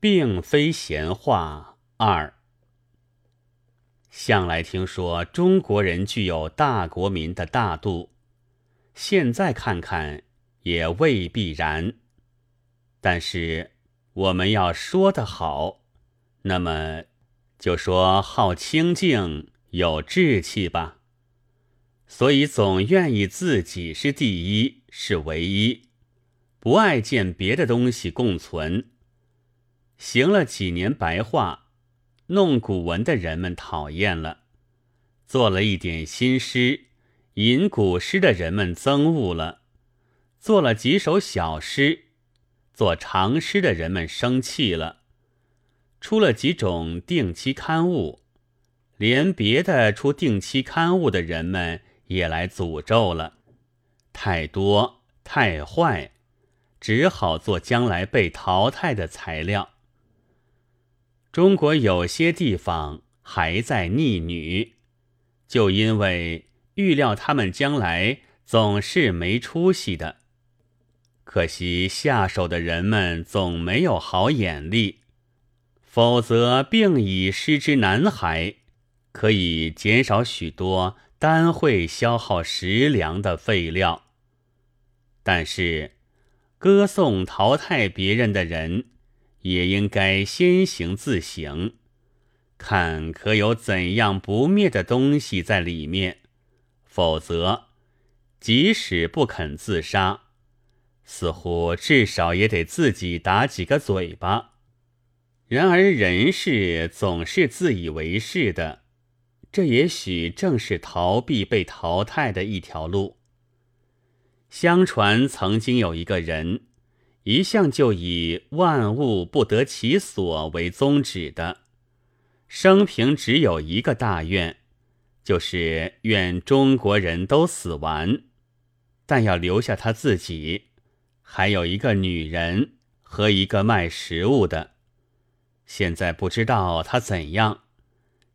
并非闲话二。向来听说中国人具有大国民的大度，现在看看也未必然。但是我们要说得好，那么就说好清静、有志气吧。所以总愿意自己是第一，是唯一，不爱见别的东西共存。行了几年白话，弄古文的人们讨厌了；做了一点新诗，吟古诗的人们憎恶了；做了几首小诗，做长诗的人们生气了；出了几种定期刊物，连别的出定期刊物的人们也来诅咒了。太多太坏，只好做将来被淘汰的材料。中国有些地方还在逆女，就因为预料他们将来总是没出息的。可惜下手的人们总没有好眼力，否则并已失之男孩，可以减少许多单会消耗食粮的废料。但是歌颂淘汰别人的人。也应该先行自省，看可有怎样不灭的东西在里面。否则，即使不肯自杀，似乎至少也得自己打几个嘴巴。然而人世总是自以为是的，这也许正是逃避被淘汰的一条路。相传曾经有一个人。一向就以万物不得其所为宗旨的，生平只有一个大愿，就是愿中国人都死完，但要留下他自己，还有一个女人和一个卖食物的。现在不知道他怎样，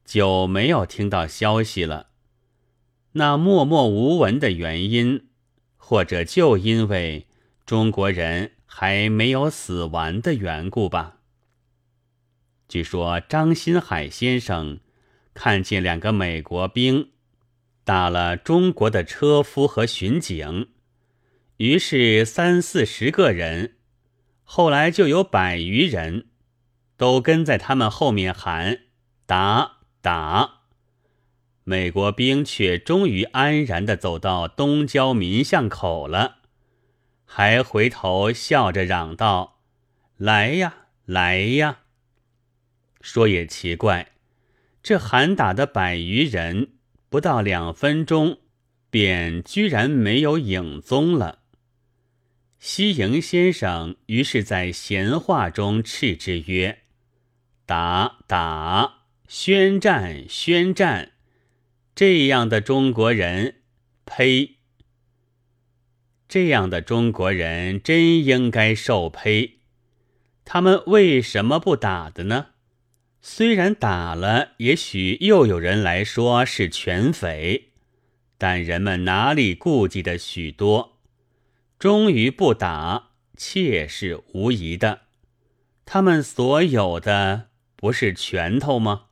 就没有听到消息了。那默默无闻的原因，或者就因为中国人。还没有死完的缘故吧？据说张新海先生看见两个美国兵打了中国的车夫和巡警，于是三四十个人，后来就有百余人，都跟在他们后面喊打打。美国兵却终于安然的走到东郊民巷口了。还回头笑着嚷道：“来呀，来呀！”说也奇怪，这喊打的百余人，不到两分钟，便居然没有影踪了。西营先生于是在闲话中斥之曰：“打打，宣战宣战！这样的中国人，呸！”这样的中国人真应该受呸！他们为什么不打的呢？虽然打了，也许又有人来说是犬匪，但人们哪里顾忌的许多？终于不打，妾是无疑的。他们所有的不是拳头吗？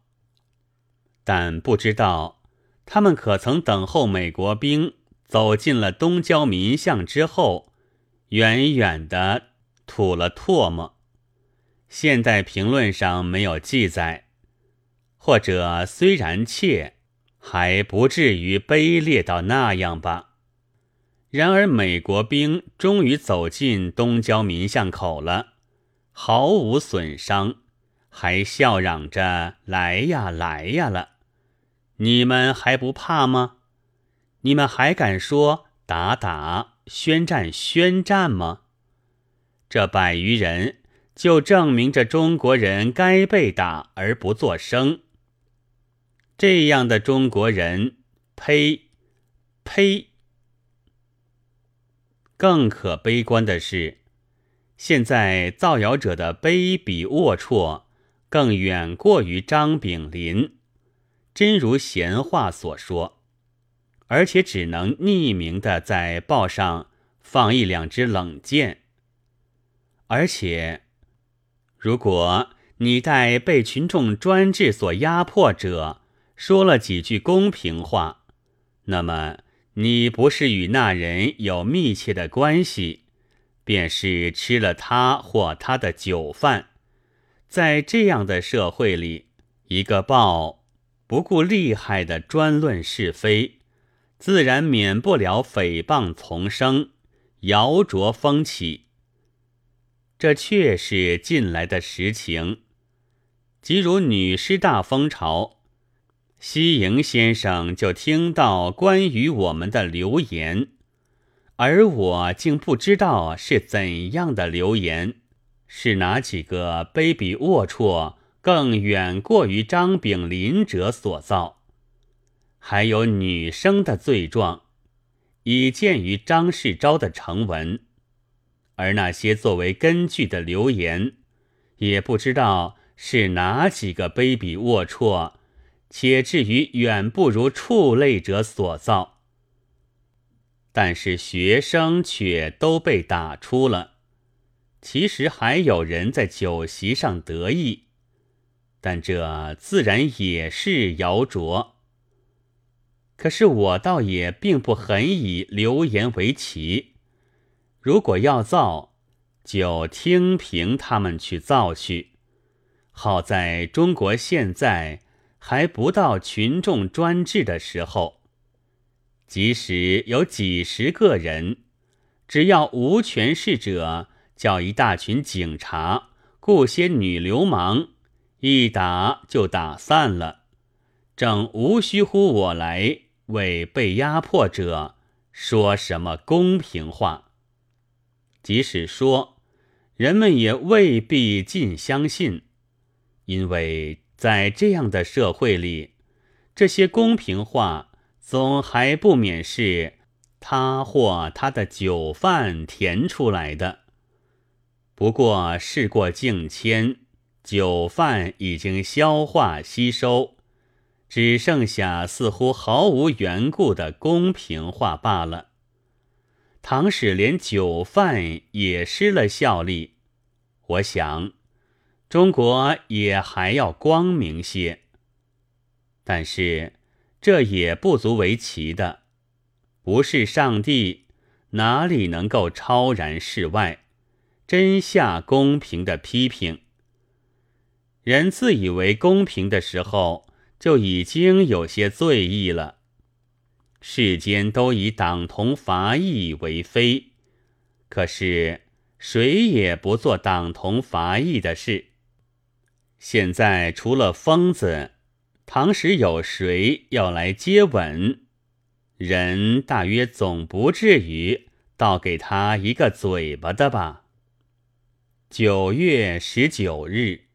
但不知道他们可曾等候美国兵？走进了东郊民巷之后，远远的吐了唾沫。现代评论上没有记载，或者虽然怯，还不至于卑劣到那样吧。然而美国兵终于走进东郊民巷口了，毫无损伤，还笑嚷着“来呀，来呀了”，你们还不怕吗？你们还敢说打打宣战宣战吗？这百余人就证明着中国人该被打而不作声。这样的中国人，呸呸！更可悲观的是，现在造谣者的卑鄙龌龊，更远过于张炳麟。真如闲话所说。而且只能匿名的在报上放一两支冷箭，而且如果你待被群众专制所压迫者说了几句公平话，那么你不是与那人有密切的关系，便是吃了他或他的酒饭。在这样的社会里，一个报不顾利害的专论是非，自然免不了诽谤丛生、谣诼风起。这却是近来的实情。即如女师大风潮，西营先生就听到关于我们的流言，而我竟不知道是怎样的流言，是哪几个卑鄙龌龊、更远过于张炳麟者所造。还有女生的罪状，已见于张世钊的成文。而那些作为根据的流言，也不知道是哪几个卑鄙龌龊，且至于远不如畜类者所造。但是学生却都被打出了，其实还有人在酒席上得意，但这自然也是谣诼。可是我倒也并不很以流言为奇。如果要造，就听凭他们去造去。好在中国现在还不到群众专制的时候，即使有几十个人，只要无权势者叫一大群警察雇些女流氓，一打就打散了，正无需乎我来为被压迫者说什么公平话。即使说，人们也未必尽相信，因为在这样的社会里，这些公平话总还不免是他或他的酒饭填出来的。不过事过境迁，酒饭已经消化吸收，只剩下似乎毫无缘故的公平话罢了。倘使连酒饭也失了效力，我想中国也还要光明些。但是这也不足为奇的，不是上帝哪里能够超然世外，真下公平的批评？人自以为公平的时候，就已经有些醉意了。世间都以党同伐异为非，可是谁也不做党同伐异的事。现在除了疯子，倘使有谁要来接吻，人大约总不至于倒给他一个嘴巴的吧？九月十九日。